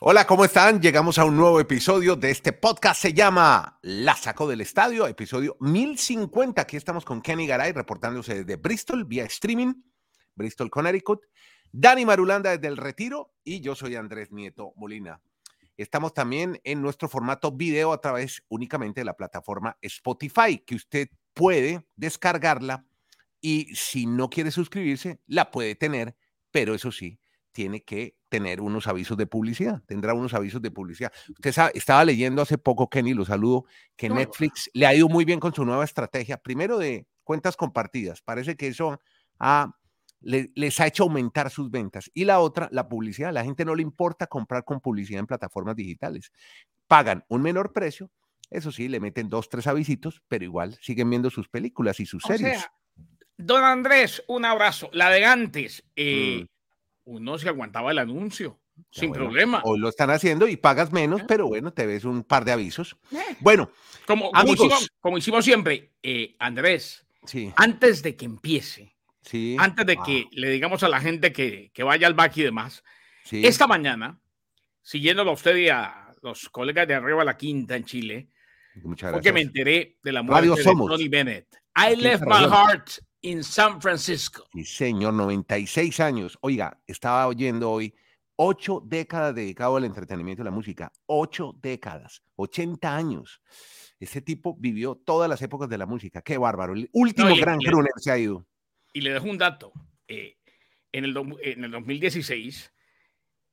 Hola, ¿cómo están? Llegamos a un nuevo episodio de este podcast. Se llama La Saco del Estadio, episodio 1050. Aquí estamos con Kenny Garay reportándose desde Bristol vía streaming, Bristol, Connecticut. Dani Marulanda desde el Retiro y yo soy Andrés Nieto Molina. Estamos también en nuestro formato video a través únicamente de la plataforma Spotify, que usted puede descargarla y si no quiere suscribirse, la puede tener, pero eso sí, tiene que tener unos avisos de publicidad, tendrá unos avisos de publicidad. Usted sabe, estaba leyendo hace poco, Kenny, lo saludo, que Netflix le ha ido muy bien con su nueva estrategia, primero de cuentas compartidas, parece que eso les ha hecho aumentar sus ventas. Y la otra, la publicidad, la gente no le importa comprar con publicidad en plataformas digitales, pagan un menor precio, eso sí, le meten dos, tres avisitos, pero igual siguen viendo sus películas y sus series. don Andrés, un abrazo. La de antes, eh, mm uno se aguantaba el anuncio. sin problema. Hoy lo están haciendo y pagas menos, ¿Eh? pero bueno, te ves un par de avisos. ¿Eh? Bueno, como, como, hicimos, siempre, eh, Andrés, sí. antes de que empiece, sí. antes de que le digamos a la gente que, vaya al back y demás, esta mañana, siguiéndolo a usted y a los colegas de arriba a la quinta en Chile, porque me enteré de la muerte de Tony Bennett. I left my heart en San Francisco. Sí, señor, 96 años. Oiga, estaba oyendo hoy ocho décadas dedicado al entretenimiento y la música. Ocho décadas, 80 años. Ese tipo vivió todas las épocas de la música. Qué bárbaro. El último gran crooner se ha ido. Y le dejo un dato. Eh, en, el, en el 2016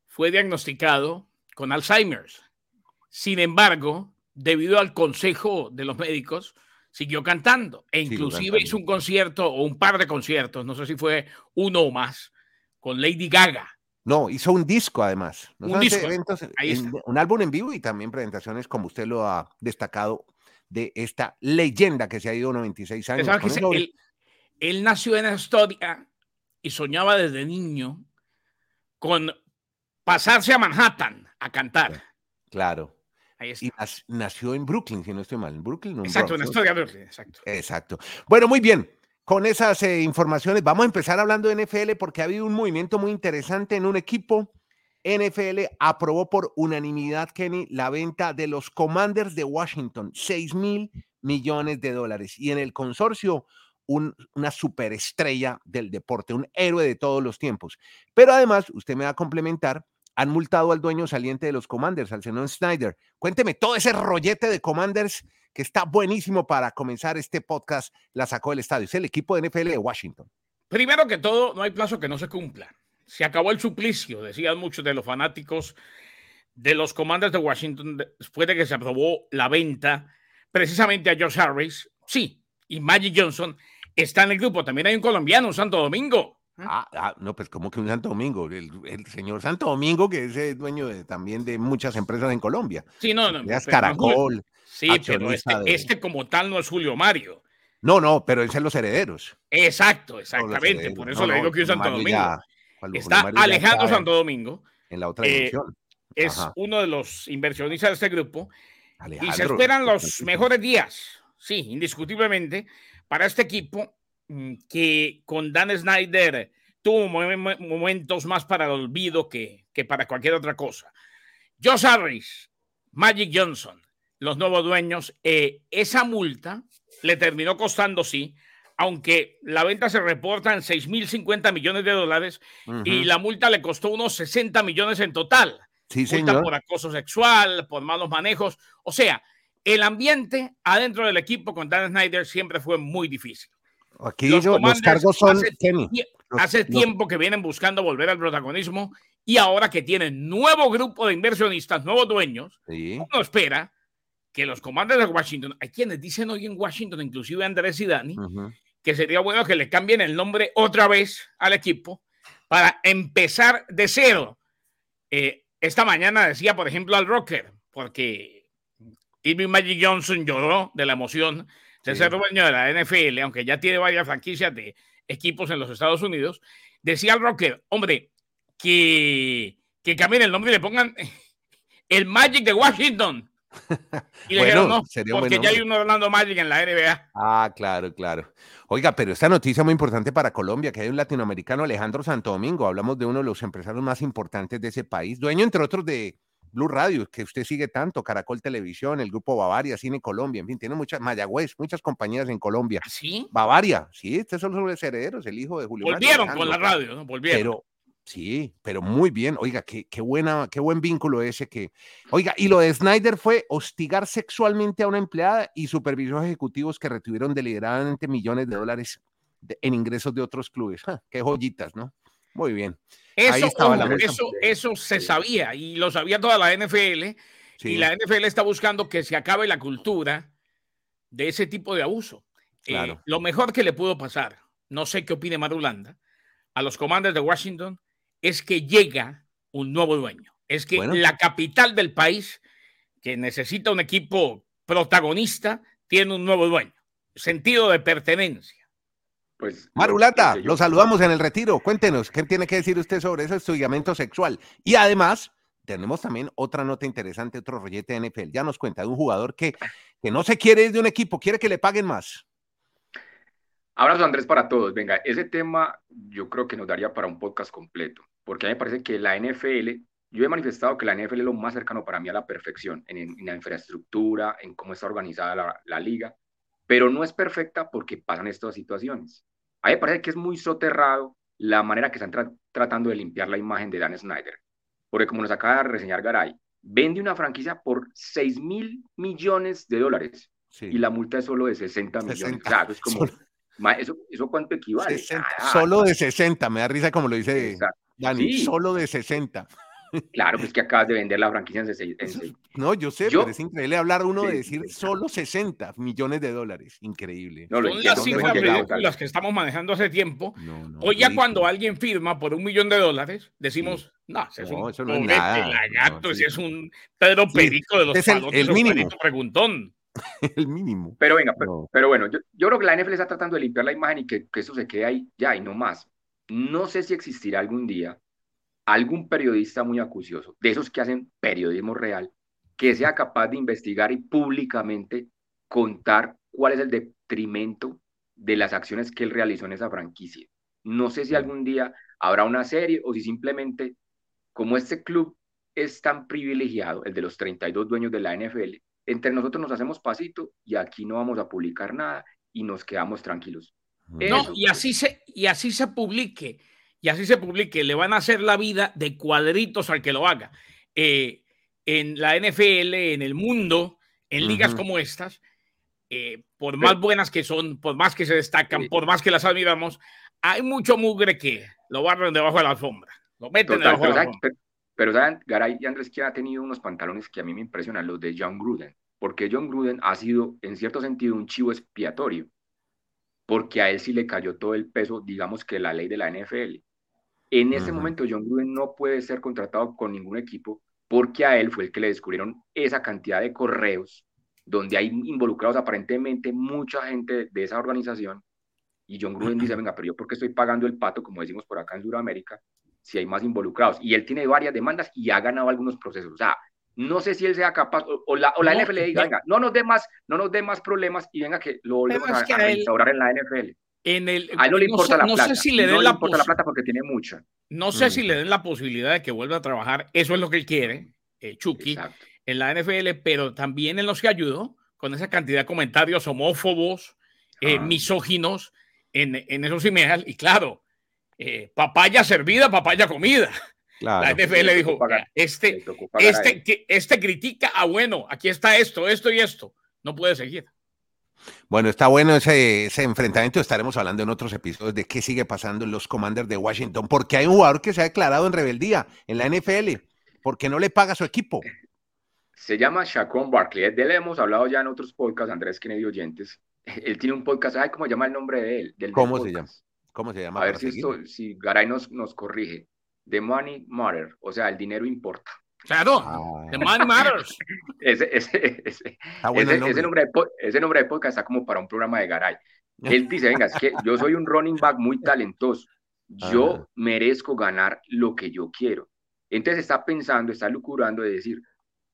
fue diagnosticado con Alzheimer's. Sin embargo, debido al consejo de los médicos, siguió cantando e inclusive hizo un concierto o un par de conciertos, no sé si fue uno o más, con Lady Gaga. No, hizo un disco además. un disco. un álbum en vivo y también presentaciones como usted lo ha destacado de esta leyenda que se ha ido 96 años. él, él nació en Astoria y soñaba desde niño con pasarse a Manhattan a cantar. Claro. Y nació en Brooklyn, si no estoy mal. En Brooklyn. exacto, en la historia de Brooklyn, exacto. Exacto. Bueno, muy bien. Con esas eh, informaciones, vamos a empezar hablando de NFL porque ha habido un movimiento muy interesante en un equipo. NFL aprobó por unanimidad, Kenny, la venta de los Commanders de Washington, 6 mil millones de dólares. Y en el consorcio, una superestrella del deporte, un héroe de todos los tiempos. Pero además, usted me va a complementar han multado al dueño saliente de los Commanders, al señor Snyder. Cuénteme todo ese rollete de Commanders que está buenísimo para comenzar este podcast. La sacó del estadio. Es el equipo de NFL de Washington. Primero que todo, no hay plazo que no se cumpla. Se acabó el suplicio, decían muchos de los fanáticos de los Commanders de Washington después de que se aprobó la venta precisamente a Josh Harris. Sí, y Magic Johnson está en el grupo. También hay un colombiano, Santo Domingo. Ah, ah, no, pues como que un Santo Domingo, el, señor Santo Domingo, que es dueño de, también de muchas empresas en Colombia. Sí, no, no. Es Caracol. sí, pero este, este, como tal no es Julio Mario. No, no, pero es en los herederos. Exacto, exactamente. Por eso le digo que es Santo Domingo. Está Alejandro Santo Domingo. En la otra eh, dimensión. es uno de los inversionistas de este grupo. y se esperan los mejores días, sí, indiscutiblemente, para este equipo que con Dan Snyder tuvo momentos más para el olvido que, que para cualquier otra cosa. Josh Harris, Magic Johnson, los nuevos dueños, eh, esa multa le terminó costando, sí, aunque la venta se reporta en 6.050 millones de dólares y la multa le costó unos 60 millones en total. Sí, multa por acoso sexual, por malos manejos. O sea, el ambiente adentro del equipo con Dan Snyder siempre fue muy difícil. Aquí los, cargos son hace, tiempo que vienen buscando volver al protagonismo y ahora que tienen nuevo grupo de inversionistas, nuevos dueños, uno espera que los comandos de Washington, hay quienes dicen hoy en Washington, inclusive Andrés y Dani, que sería bueno que le cambien el nombre otra vez al equipo para empezar de cero. Eh, esta mañana decía, por ejemplo, al Rocker, porque Irving Magic Johnson lloró de la emoción ser dueño de la NFL, aunque ya tiene varias franquicias de equipos en los Estados Unidos, decía al Rocker, hombre, que, que cambien el nombre y le pongan el Magic de Washington. Y le dijeron no, porque ya hay uno Orlando Magic en la NBA. Ah, claro, claro. Oiga, pero esta noticia muy importante para Colombia, que hay un latinoamericano, Alejandro Santo Domingo, hablamos de uno de los empresarios más importantes de ese país, dueño entre otros de Blue Radio, que usted sigue tanto, Caracol Televisión, el Grupo Bavaria, Cine Colombia, en fin, tiene muchas, Mayagüez, muchas compañías en Colombia. ¿Ah, ¿Sí? Bavaria, sí, estos son los herederos, el hijo de Julio. Volvieron con la radio, ¿no? Volvieron. Pero, sí, pero muy bien. Oiga, qué, qué, buena, qué buen vínculo ese que. Oiga, y lo de Snyder fue hostigar sexualmente a una empleada y supervisores ejecutivos que retuvieron deliberadamente millones de dólares en ingresos de otros clubes. qué joyitas, ¿no? Muy bien. Eso, eso, eso se sabía y lo sabía toda la NFL. Y la NFL está buscando que se acabe la cultura de ese tipo de abuso. Eh, lo mejor que le pudo pasar, no sé qué opine Marulanda, a los comandos de Washington es que llega un nuevo dueño. Es que la capital del país, que necesita un equipo protagonista, tiene un nuevo dueño. Sentido de pertenencia. Pues, Marulata, lo saludamos en el retiro. Cuéntenos, ¿qué tiene que decir usted sobre ese estudiamiento sexual? Y además, tenemos también otra nota interesante, otro rollete de NFL. Ya nos cuenta de un jugador que, que no se quiere ir de un equipo, quiere que le paguen más. Abrazo Andrés para todos. Venga, ese tema yo creo que nos daría para un podcast completo, porque a mí me parece que la NFL, yo he manifestado que la NFL es lo más cercano para mí a la perfección, en, la infraestructura, en cómo está organizada la liga, pero no es perfecta porque pasan estas situaciones. A mí me parece que es muy soterrado la manera que están tratando de limpiar la imagen de Dan Snyder, porque como nos acaba de reseñar Garay, vende una franquicia por 6 mil millones de dólares y la multa es solo de 60, millones. Claro, es como, ¿eso, ¿eso cuánto equivale? solo de 60, me da risa como lo dice Dani, solo de 60. Claro, pues que acabas de vender la franquicia en 60. No, yo sé, pero es increíble hablar uno de decir solo 60 millones de dólares. Increíble. No, Son las cifras que estamos manejando hace tiempo. Hoy ya cuando alguien firma por un millón de dólares, decimos, no, es un eso no es nada. Lagarto, ese es un Pedro Perico de los es el, el mínimo. preguntón. el mínimo. Pero venga, pero, bueno, yo, yo, creo que la NFL está tratando de limpiar la imagen y que, que eso se quede ahí ya y no más. No sé si existirá algún día algún periodista muy acucioso, de esos que hacen periodismo real, que sea capaz de investigar y públicamente contar cuál es el detrimento de las acciones que él realizó en esa franquicia. No sé si algún día habrá una serie o si simplemente, como este club es tan privilegiado, el de los 32 dueños de la NFL, entre nosotros nos hacemos pasito y aquí no vamos a publicar nada y nos quedamos tranquilos. No, y así se, y así se publique y así se publique, le van a hacer la vida de cuadritos al que lo haga. Eh, en la NFL, en el mundo, en ligas como estas, eh, por más buenas que son, por más que se destacan, por más que las admiramos, hay mucho mugre que lo barren debajo de la alfombra, lo meten debajo pero, de la alfombra. Pero, saben, Garay y Andrés que ha tenido unos pantalones que a mí me impresionan, los de John Gruden, porque John Gruden ha sido, en cierto sentido, un chivo expiatorio, porque a él sí le cayó todo el peso, digamos que la ley de la NFL. En ese momento John Gruden no puede ser contratado con ningún equipo porque a él fue el que le descubrieron esa cantidad de correos donde hay involucrados aparentemente mucha gente de esa organización y John Gruden dice, venga, pero yo porque estoy pagando el pato, como decimos por acá en Sudamérica, si hay más involucrados. Y él tiene varias demandas y ha ganado algunos procesos. O sea, no sé si él sea capaz, o, la, o la NFL diga, venga, no nos dé más, no nos dé más problemas y venga que lo volvemos a, a, restaurar en la NFL. En el, a él no le importa la plata. Sé si le den la, importa la plata porque tiene mucha. No sé si le den la posibilidad de que vuelva a trabajar. Eso es lo que él quiere, eh, Chucky, en la NFL, pero también en los que ayudó con esa cantidad de comentarios homófobos, eh, ah. misóginos en, en, esos emails. Y claro, eh, papaya servida, papaya comida. La NFL dijo, este, este, este critica, ah, bueno, aquí está esto, esto y esto. No puede seguir. Bueno, está bueno ese, enfrentamiento. Estaremos hablando en otros episodios de qué sigue pasando en los Commanders de Washington, porque hay un jugador que se ha declarado en rebeldía en la NFL, porque no le paga a su equipo. Se llama Shaquon Barkley. De él hemos hablado ya en otros podcasts, Andrés Kennedy Oyentes. Él tiene un podcast, ¿sabes cómo se llama el nombre de él? Del ¿Cómo se llama? ¿Cómo se llama? A ver si, esto, si Garay nos, nos corrige. The Money Matter, o sea, el dinero importa. Claro, ah. The Man Matters. ese, ese, ese, ese, nombre. ese, nombre de, podcast está como para un programa de Garay. Él dice, venga, es que yo soy un running back muy talentoso. Yo merezco ganar lo que yo quiero. Entonces está pensando, está lucurando de decir,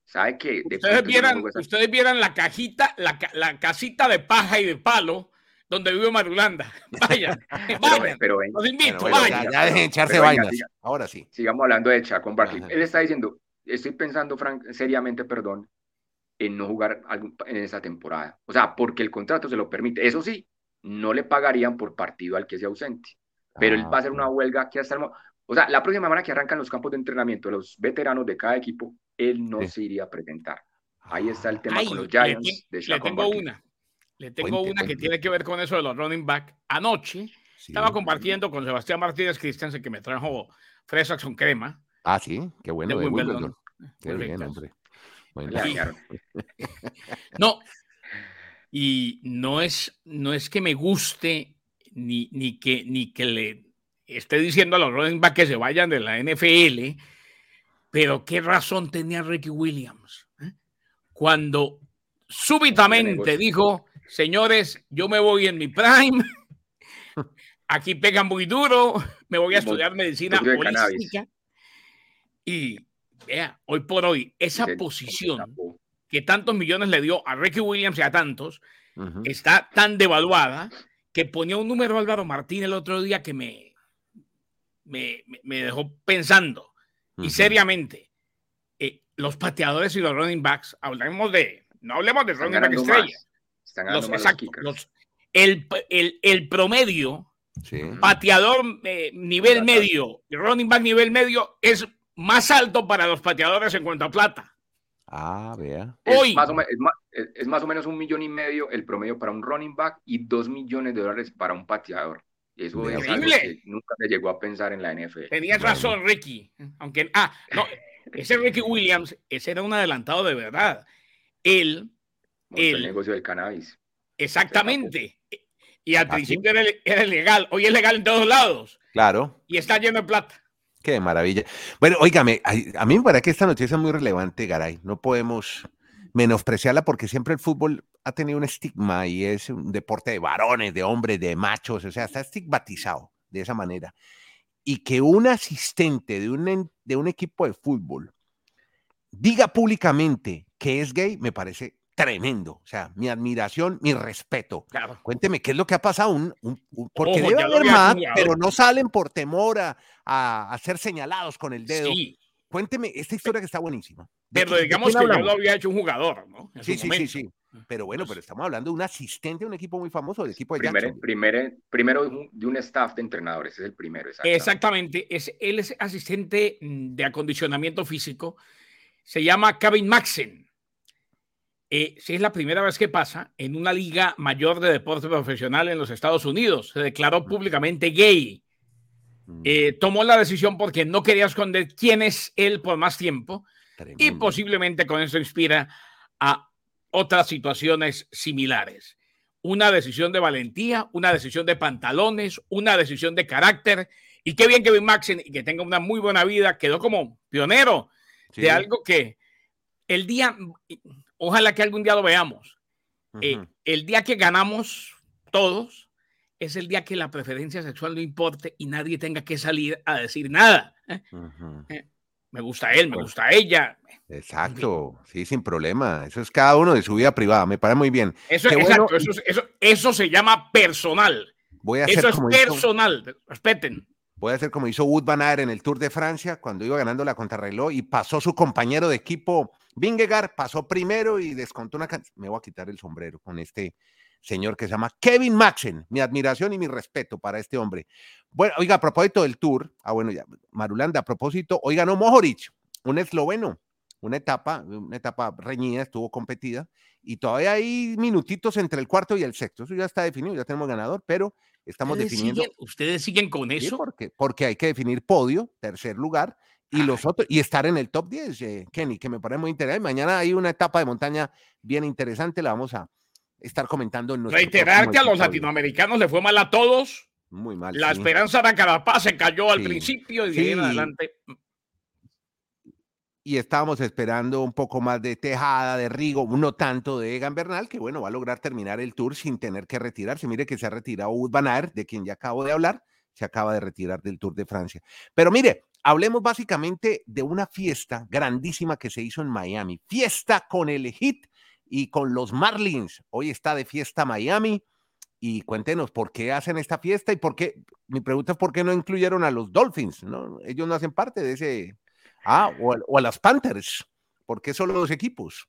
¿sabe qué? ustedes, vieran, ustedes vieran la cajita, la, la casita de paja y de palo donde vive Marulanda. Vayan, vayan. Pero, los invito, vayan. Ya, dejen echarse vainas. Ahora sí. Sigamos hablando de Chacón Barkley. Él está diciendo, estoy pensando Frank, seriamente, perdón, en no jugar en esa temporada. O sea, porque el contrato se lo permite. Eso sí, no le pagarían por partido al que sea ausente. Pero él va a hacer una ah, huelga que hasta el O sea, la próxima semana que arrancan los campos de entrenamiento los veteranos de cada equipo, él no se iría a presentar. Ahí está el tema con los Giants. Le, tengo una. Le tengo una que tiene que ver con eso de los running back. Anoche estaba compartiendo con Sebastián Martínez Christensen que me trajo fresas con crema. Ah, sí, qué bueno. De Qué bien, hombre. no, y no es, no es que me guste ni, ni, que, ni que le esté diciendo a los running back que se vayan de la NFL, pero qué razón tenía Ricky Williams ¿eh? cuando súbitamente dijo, señores, yo me voy en mi prime, aquí pega muy duro, me voy a estudiar medicina holística y vea, hoy por hoy, esa posición que tantos millones le dio a Ricky Williams y a tantos, está tan devaluada que ponía un número Álvaro Martín el otro día que me, me, dejó pensando. Y seriamente, eh, los pateadores y los running backs, hablemos de, no hablemos de running back estrella. Los, el, el, el, promedio, pateador eh, nivel medio, running back nivel medio, es más alto para los pateadores en cuanto a plata. Ah, vea. Es, más o menos, es, más, o menos, un millón y medio el promedio para un running back y dos millones de dólares para un pateador. Eso es algo que nunca se llegó a pensar en la NFL. Tenías razón, Ricky. Aunque, ah, no, ese Ricky Williams, ese era un adelantado de verdad. Él. el negocio del cannabis. Exactamente. Y al ¿Ah, principio era, era, legal. Hoy es legal en todos lados. Claro. Y está lleno de plata. Qué maravilla. Bueno, óigame, a mí me parece que esta noticia es muy relevante, Garay. No podemos menospreciarla porque siempre el fútbol ha tenido un estigma y es un deporte de varones, de hombres, de machos, o sea, está estigmatizado de esa manera. Y que un asistente de un, de un equipo de fútbol diga públicamente que es gay, me parece tremendo. O sea, mi admiración, mi respeto. Cuénteme, ¿qué es lo que ha pasado? Un, porque debe haber más, pero no salen por temor a, a, ser señalados con el dedo. Cuénteme, esta historia que está buenísima. Pero digamos que ya lo había hecho un jugador, ¿no? sí, sí, sí, sí. Pero bueno, pero estamos hablando de un asistente de un equipo muy famoso, del equipo de primero, primero, primero de un staff de entrenadores, es el primero. Exactamente. Es, él es asistente mm, de acondicionamiento físico. Se llama Kevin Maxen. Eh, si es la primera vez que pasa en una liga mayor de deporte profesional en los Estados Unidos. Se declaró públicamente gay. Mm. Eh, tomó la decisión porque no quería esconder quién es él por más tiempo y posiblemente con eso inspira a otras situaciones similares. Una decisión de valentía, una decisión de pantalones, una decisión de carácter. Y qué bien que Kevin Maxen y que tenga una muy buena vida, quedó como pionero de algo que el día, ojalá que algún día lo veamos. Eh, el día que ganamos todos es el día que la preferencia sexual no importe y nadie tenga que salir a decir nada. ¿eh? Eh, me gusta él, me gusta ella. Exacto, sí, sin problema. Eso es cada uno de su vida privada, me parece muy bien. Eso, exacto, eso, eso, eso, se llama personal. Voy a eso es personal, respeten. Voy a hacer como hizo Wood Van Aert en el Tour de Francia cuando iba ganando la contrarreloj y pasó su compañero de equipo, Vingegaard, pasó primero y descontó una Me voy a quitar el sombrero con este señor que se llama Kevin Maxen. Mi admiración y mi respeto para este hombre. Bueno, oiga, a propósito del Tour, ah, bueno, ya, Marulanda, a propósito, oiga, no, Mohoric, un esloveno, una etapa, una etapa reñida, estuvo competida y todavía hay minutitos entre el cuarto y el sexto. Eso ya está definido, ya tenemos ganador, pero Estamos definiendo. ¿Ustedes siguen con eso? porque, porque hay que definir podio, tercer lugar, y los otros, y estar en el top 10, eh, Kenny, que me parece muy interesante. Mañana hay una etapa de montaña bien interesante, la vamos a estar comentando en nuestro Reiterar que a los latinoamericanos le fue mal a todos. Muy mal. La esperanza de Carapaz se cayó al principio y de adelante y estábamos esperando un poco más de Tejada, de Rigo, no tanto de Egan Bernal, que bueno, va a lograr terminar el tour sin tener que retirarse. Mire que se ha retirado Wout Van de quien ya acabo de hablar, se acaba de retirar del Tour de Francia. Pero mire, hablemos básicamente de una fiesta grandísima que se hizo en Miami. Fiesta con el Heat y con los Marlins. Hoy está de fiesta Miami. Y cuéntenos por qué hacen esta fiesta y por qué, mi pregunta es por qué no incluyeron a los Dolphins, ¿no? Ellos no hacen parte de ese Ah, o a, las Panthers. ¿Por qué solo dos equipos?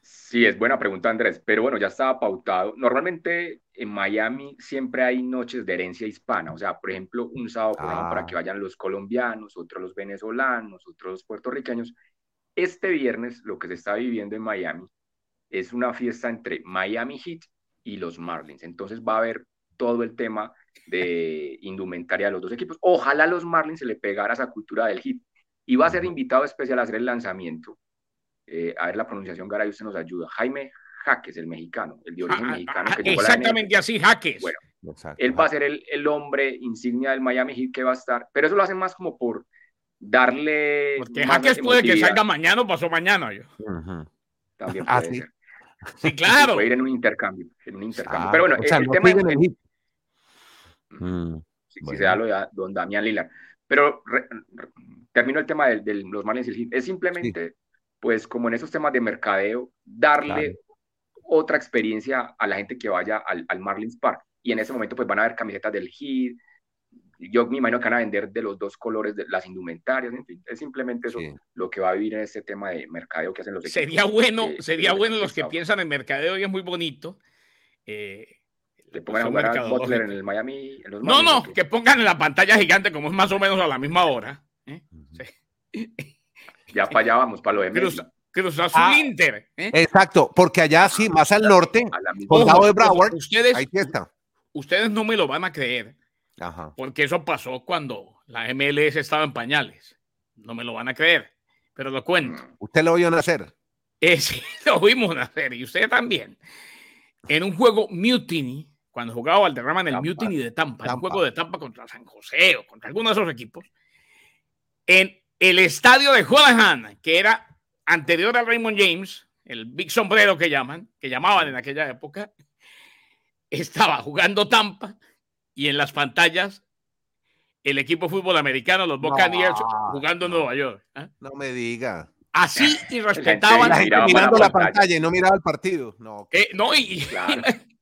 Sí, es buena pregunta, Andrés. Pero bueno, ya estaba pautado. Normalmente en Miami siempre hay noches de herencia hispana. O sea, por ejemplo, un sábado para que ah. vayan los colombianos, otros los venezolanos, otros los puertorriqueños. Este viernes lo que se está viviendo en Miami es una fiesta entre Miami Heat y los Marlins. Entonces va a haber todo el tema de indumentaria de los dos equipos. Ojalá los Marlins se le pegara esa cultura del hit. Y va a ser invitado especial a hacer el lanzamiento. Eh, a ver la pronunciación, Garay, usted nos ayuda. Jaime Jaques, el mexicano, el de origen ah, mexicano. Que exactamente así, Jaques. Bueno, él va a ser el, el, hombre insignia del Miami Heat que va a estar, pero eso lo hace más como por darle. Porque Jaques puede que salga mañana o pasó mañana. Yo. También ah, puede ser. Sí, claro. Puede ir en un intercambio. En un intercambio. Ah, pero bueno, el, tema es. Mm, si, se da lo de don Damián Lillard. Pero termino el tema de, los Marlins Es simplemente, pues, como en esos temas de mercadeo, darle otra experiencia a la gente que vaya al, al, Marlins Park. Y en ese momento, pues, van a ver camisetas del Heat. Yo me imagino que van a vender de los dos colores de las indumentarias. En fin, es simplemente eso lo que va a vivir en este tema de mercadeo que hacen los equipos. Sería bueno, sería bueno los que piensan en mercadeo y es muy bonito. Eh, le pongan a jugar a Butler en el Miami. no, no, que... pongan en la pantalla gigante como es más o menos a la misma hora. ¿eh? Ya para allá vamos, para lo de Cruz, Cruz Azul ah, Inter. ¿eh? Exacto, porque allá sí, más al norte, condado de Broward, ustedes, ahí está. Ustedes no me lo van a creer, Ajá. porque eso pasó cuando la MLS estaba en pañales. No me lo van a creer, pero lo cuento. Mm. ¿Usted lo oyó nacer? Eh, sí, lo vimos nacer, y usted también. En un juego Mutiny, cuando jugaba Valderrama en el Mutiny de Tampa, un juego de Tampa contra San José o contra alguno de esos equipos, en el estadio de Houlihan, que era anterior al Raymond James, el Big Sombrero que llaman, que llamaban en aquella época, estaba jugando Tampa y en las pantallas el equipo de fútbol americano, los Buccaneers, jugando en Nueva York. ¿eh? No me diga. Así y respetaban. mirando la pantalla y no miraba el partido. No, eh, no y,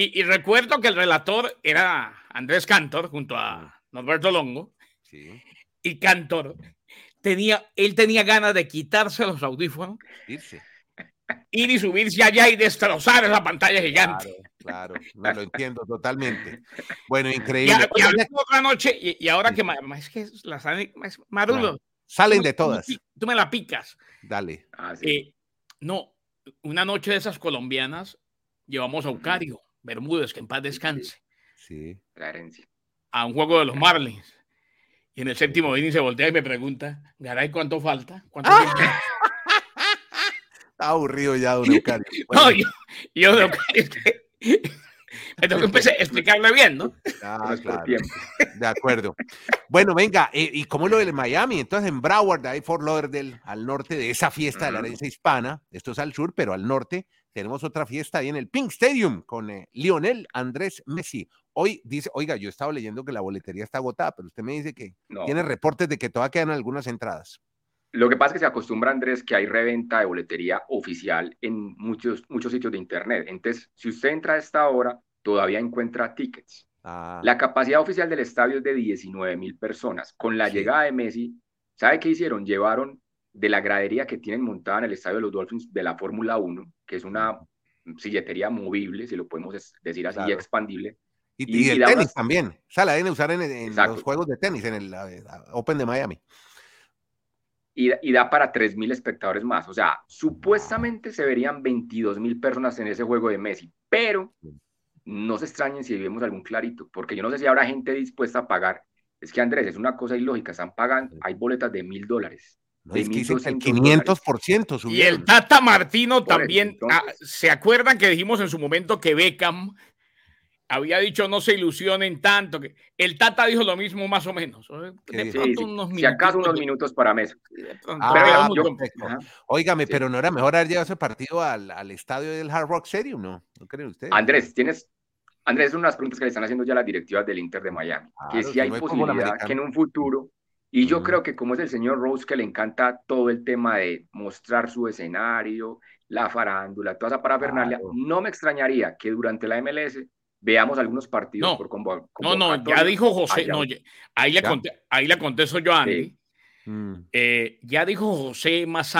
Y, recuerdo que el relator era Andrés Cantor junto a Norberto Longo. Sí. Y Cantor tenía, él tenía ganas de quitarse los audífonos, irse. ir y subirse allá y destrozar esa pantalla gigante. Claro, claro, lo entiendo totalmente. Bueno, increíble. Y, otra noche, y, ahora que es que las Marulo. Salen de todas. Tú, me la picas. Dale. Ah, eh, no, una noche de esas colombianas llevamos a Eucario. Bermúdez, que en paz descanse. Sí. A un juego de los Marlins. Y en el séptimo inning se voltea y me pregunta, Garay, ¿cuánto falta? ¿Cuánto Está aburrido ya, don Eucario. No, yo, yo don Eucario, me tengo que empezar a explicarle bien, ¿no? Ah, claro. De acuerdo. Bueno, venga, eh, ¿y cómo lo del Miami? Entonces, en Broward, ahí Fort Lauderdale, al norte de esa fiesta de la herencia hispana, esto es al sur, pero al norte, tenemos otra fiesta ahí en el Pink Stadium con eh, Lionel Andrés Messi. Hoy dice, oiga, yo estaba leyendo que la boletería está agotada, pero usted me dice que tiene reportes de que todavía quedan algunas entradas. Lo que pasa es que se acostumbra, Andrés, que hay reventa de boletería oficial en muchos, muchos sitios de Internet. Entonces, si usted entra a esta hora, todavía encuentra tickets. Ah. La capacidad oficial del estadio es de 19 mil personas. Con la llegada de Messi, ¿sabe qué hicieron? Llevaron de la gradería que tienen montada en el estadio de los Dolphins de la Fórmula 1, que es una silletería movible, si lo podemos decir así, y expandible. Y, el tenis también. O sea, la deben usar en, los juegos de tenis, en el Open de Miami. Y, da para 3.000 espectadores más. O sea, supuestamente se verían 22.000 personas en ese juego de Messi, pero no se extrañen si vemos algún clarito, porque yo no sé si habrá gente dispuesta a pagar. Es que Andrés, es una cosa ilógica, están pagando, hay boletas de mil dólares es que el 500% Y el Tata Martino también, ah, ¿se acuerdan que dijimos en su momento que Beckham había dicho no se ilusionen tanto? Que el Tata dijo lo mismo más o menos. si acaso unos minutos para mes. Ah, Óigame, pero no era mejor haber llevado ese partido al, al, estadio del Hard Rock Stadium, ¿no? ¿No creen ustedes? Andrés, tienes... Andrés, es una de las preguntas que le están haciendo ya las directivas del Inter de Miami. que si hay posibilidad que en un futuro y yo creo que como es el señor Rose que le encanta todo el tema de mostrar su escenario, la farándula, toda esa parafernalia, no me extrañaría que durante la MLS veamos algunos partidos por No, no, ya dijo José, no, ahí, le ahí le contesto yo a Andy. Mm. Eh, ya dijo José más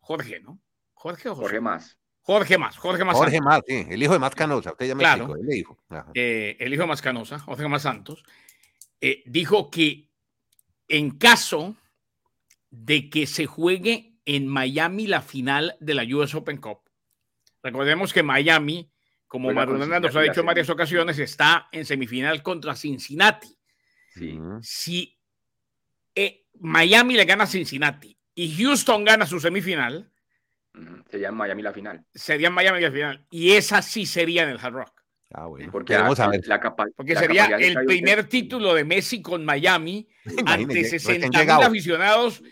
Jorge, ¿no? Jorge o José? Jorge más. Jorge más, Jorge más. Jorge más, sí, el hijo de más Canosa, usted ya me claro, el hijo. Eh, el hijo de más Canosa, Jorge más Santos, eh, dijo que en caso de que se juegue en Miami la final de la US Open Cup, recordemos que Miami, como Maradona nos ha dicho en varias ocasiones, está en semifinal contra Cincinnati. Sí. Si eh, Miami le gana a Cincinnati y Houston gana su semifinal, sería Miami la final. Sería Miami la final. Y esa sí sería en el Hard Rock. Ah, bueno. Porque, vamos a ver. La Porque sería el primer título de Messi con Miami ante 60 mil aficionados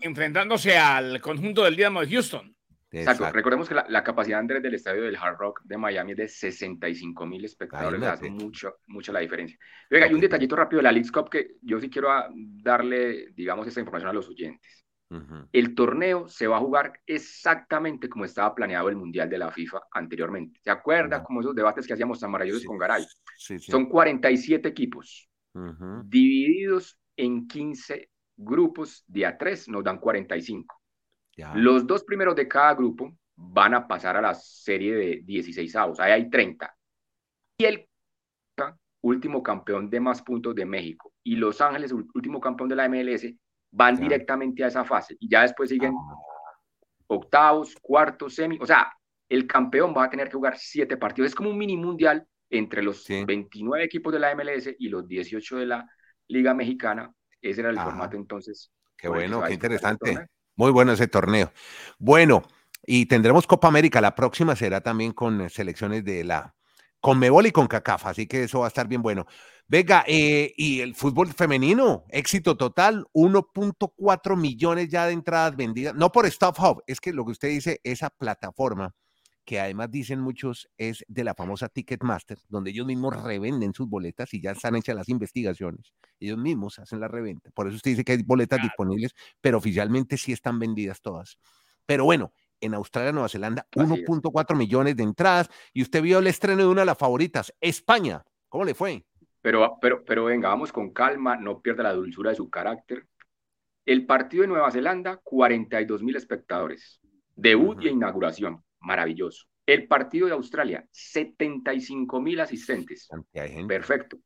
enfrentándose al conjunto del Dinamo de Houston. Exacto. Recordemos que la, capacidad Andrés, del estadio del Hard Rock de Miami es de 65 mil espectadores. Hace mucho, mucho la diferencia. Oiga, hay un detallito rápido de la League Cup que yo sí quiero darle, digamos, esta información a los oyentes. El torneo se va a jugar exactamente como estaba planeado el Mundial de la FIFA anteriormente. ¿Se acuerda como esos debates que hacíamos tan maravillosos con Garay? Son 47 equipos divididos en 15 grupos de a 3, nos dan 45. Los dos primeros de cada grupo van a pasar a la serie de 16 avos. Ahí hay 30. Y el último campeón de más puntos de México y Los Ángeles, último campeón de la MLS, van directamente a esa fase y ya después siguen ah. octavos, cuartos, semi, o sea, el campeón va a tener que jugar siete partidos, es como un mini mundial entre los 29 equipos de la MLS y los 18 de la Liga Mexicana, ese era el formato entonces. Qué bueno, qué interesante. Muy bueno ese torneo. Bueno, y tendremos Copa América, la próxima será también con selecciones de la Conmebol y con CACAF, así que eso va a estar bien bueno. Venga, eh, y el fútbol femenino, éxito total, 1.4 millones ya de entradas vendidas, no por Stop Hub, es que lo que usted dice, esa plataforma que además dicen muchos es de la famosa Ticketmaster, donde ellos mismos revenden sus boletas y ya están hechas las investigaciones, ellos mismos hacen la reventa. Por eso usted dice que hay boletas disponibles, pero oficialmente sí están vendidas todas. Pero bueno, en Australia, Nueva Zelanda, 1.4 millones de entradas y usted vio el estreno de una de las favoritas, España. ¿Cómo le fue? Pero, pero, pero venga, vamos con calma, no pierda la dulzura de su carácter. El partido de Nueva Zelanda, 42 mil espectadores. Debut y inauguración, maravilloso. El partido de Australia, 75 mil asistentes. Perfecto.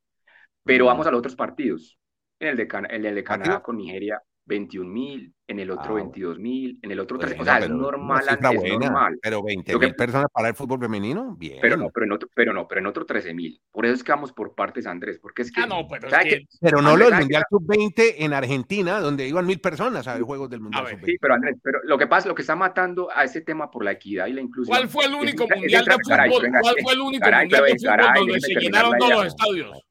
Pero vamos a los otros partidos. En el de, el de Canadá con Nigeria, 21 mil, en el otro 22 mil, en el otro 3, o sea, es normal, es normal. Pero 20 mil personas para el fútbol femenino, bien. Pero no, pero en otro, pero no, pero en otro 13 mil. Por eso es que vamos por partes, Andrés, porque es que... Ah, no, pero, es que, pero no lo del Mundial Sub-20 en Argentina, donde iban mil personas a ver juegos del Mundial Sub-20. Sí, pero Andrés, pero lo que pasa, lo que está matando a ese tema por la equidad y la inclusión... ¿Cuál fue el único Mundial de fútbol? ¿Cuál fue el único Mundial de fútbol donde se llenaron todos los estadios?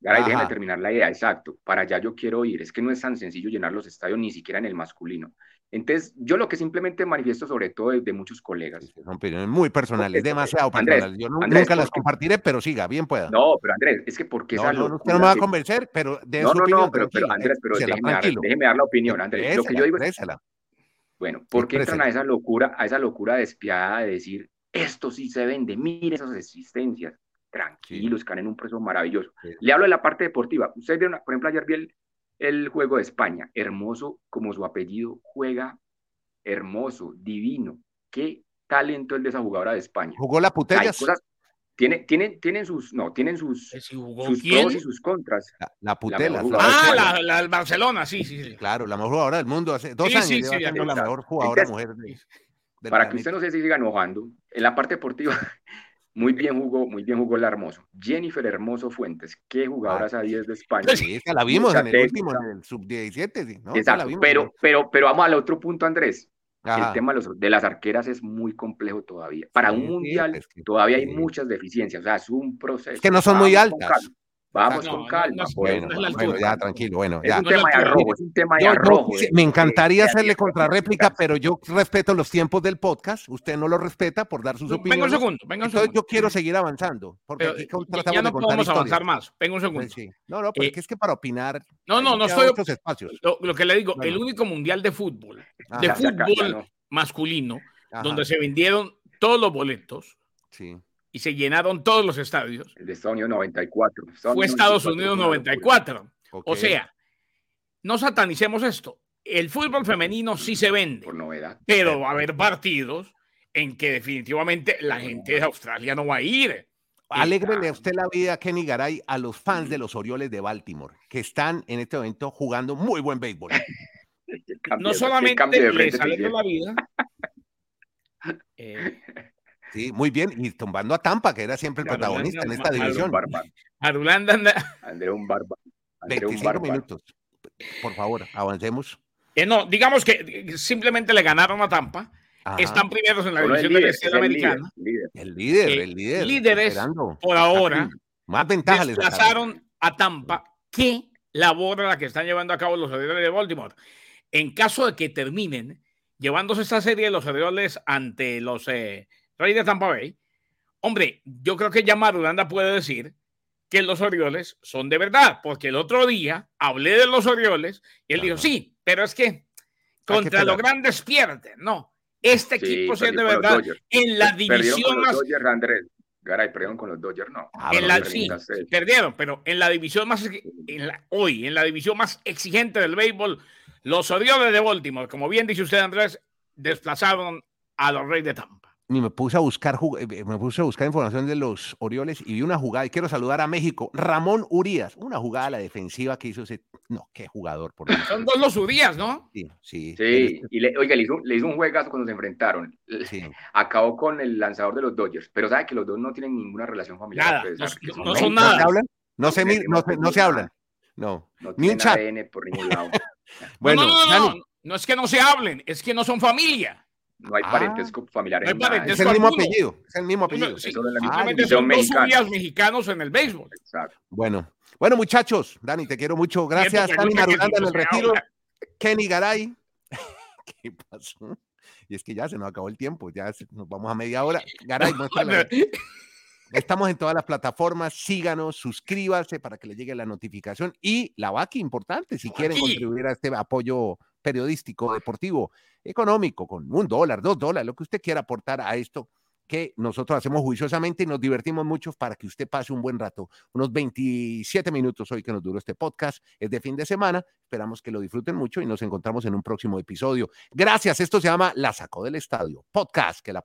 Garay, déjeme terminar la idea, exacto. Para allá yo quiero ir. Es que no es tan sencillo llenar los estadios, ni siquiera en el masculino. Entonces, yo lo que simplemente manifiesto, sobre todo de, muchos colegas. Son opiniones muy personales, demasiado personales. Yo nunca las compartiré, pero siga, bien pueda. No, pero Andrés, es que porque no, no, usted no me va a convencer, pero de no, no, no, pero, Andrés, pero déjeme dar, déjeme dar, la opinión, Andrés. lo que yo digo es, bueno, ¿por qué entran a esa locura, a esa locura despiadada de decir, esto sí se vende, mire esas existencias? Tranquilos, que en un proceso maravilloso. Le hablo de la parte deportiva. Ustedes vieron, por ejemplo, ayer vi el, juego de España, hermoso como su apellido, juega hermoso, divino. Qué talento el de esa jugadora de España. ¿Jugó la putella? Tiene, tienen, tienen sus, no, tienen sus, sus pros y sus contras. La, putela. ah, la, Barcelona, sí, sí, sí. Claro, la mejor jugadora del mundo. Hace dos años sí, la mejor jugadora mujer. para que usted no se siga enojando, en la parte deportiva, muy bien jugó, muy bien jugó la Hermoso. Jennifer Hermoso Fuentes, qué jugadoras a 10 de España. Sí, esa la vimos en el último, en el sub-17, sí, ¿no? Exacto, pero, pero, pero vamos al otro punto, Andrés. El tema de, las arqueras es muy complejo todavía. Para un mundial todavía hay muchas deficiencias, o sea, es un proceso. Es que no son muy altas. Vamos con calma. bueno, ya, tranquilo. Bueno, es un tema de arrojo, es un tema de arrojo. me encantaría hacerle contrarréplica, pero yo respeto los tiempos del podcast. Usted no lo respeta por dar sus opiniones. Venga un segundo, venga un segundo. yo quiero seguir avanzando. Porque aquí ya no podemos avanzar más. Venga un segundo. No, no, porque eh, es que para opinar. No, no, no estoy. Espacios. Lo, que le digo, el único mundial de fútbol, de fútbol masculino, donde se vendieron todos los boletos. Sí y se llenaron todos los estadios. El de Estados Unidos 94. fue Estados Unidos 94. O sea, no satanicemos esto. El fútbol femenino sí se vende. Por novedad. Pero va a haber partidos en que definitivamente la gente de Australia no va a ir. Alégrele a usted la vida, Kenny Garay, a los fans de los Orioles de Baltimore, que están en este momento jugando muy buen béisbol. no solamente les alegra la vida. Eh, sí, muy bien. Y tumbando a Tampa, que era siempre el protagonista en esta división. Arulanda anda. un Barba. 25 minutos. Por favor, avancemos. Eh, no, digamos que simplemente le ganaron a Tampa. Están primeros en la división de la americana. El líder, el líder. líderes, por ahora, más ventaja desplazaron a Tampa. ¿Qué labor la que están llevando a cabo los Orioles de Baltimore? En caso de que terminen llevándose esta serie de los Orioles ante los eh, Reyes de Tampa Bay, hombre, yo creo que ya Marulanda puede decir que los Orioles son de verdad, porque el otro día hablé de los Orioles y él dijo, sí, pero es que contra los grandes pierden, no. Este equipo sí, es de verdad en la división más. Andrés. Garay, perdieron con los Dodgers, no. Ah, en la, sí, perdieron, pero en la división más hoy, en la división más exigente del béisbol, los Orioles de Baltimore, como bien dice usted, Andrés, desplazaron a los Reyes de Tampa me puse a buscar eh, me puse a buscar información de los Orioles y vi una jugada y quiero saludar a México. Ramón Urias una jugada a la defensiva que hizo ese no qué jugador por son dos los Urias no sí sí, sí. y le, oiga le hizo, le hizo, un juegazo cuando se enfrentaron. Sí. acabó con el lanzador de los Dodgers pero sabe que los dos no tienen ninguna relación familiar nada, no, son nada. No se hablan no se, no, no se hablan. no, ni un chat. Por ningún lado. Bueno no, no es que no se hablen es que no son familia no hay parentesco ah, familiar. No es el mismo apellido. Es el mismo apellido. Sí, ah, son dos mexicanos en el béisbol. Exacto. Bueno, bueno, muchachos, Dani, te quiero mucho. Gracias, Dani Marulanda en el retiro. Kenny Garay. ¿Qué pasó? Y es que ya se nos acabó el tiempo, ya nos vamos a media hora. Garay, muéstrala. Estamos en todas las plataformas, síganos, suscríbase para que le llegue la notificación y la VACI, importante, si quieren contribuir a este apoyo periodístico, deportivo, económico, con un dólar, dos dólares, lo que usted quiera aportar a esto que nosotros hacemos juiciosamente y nos divertimos mucho para que usted pase un buen rato. Unos 27 minutos hoy que nos duró este podcast, es de fin de semana. Esperamos que lo disfruten mucho y nos encontramos en un próximo episodio. Gracias. Esto se llama La Sacó del Estadio, podcast que la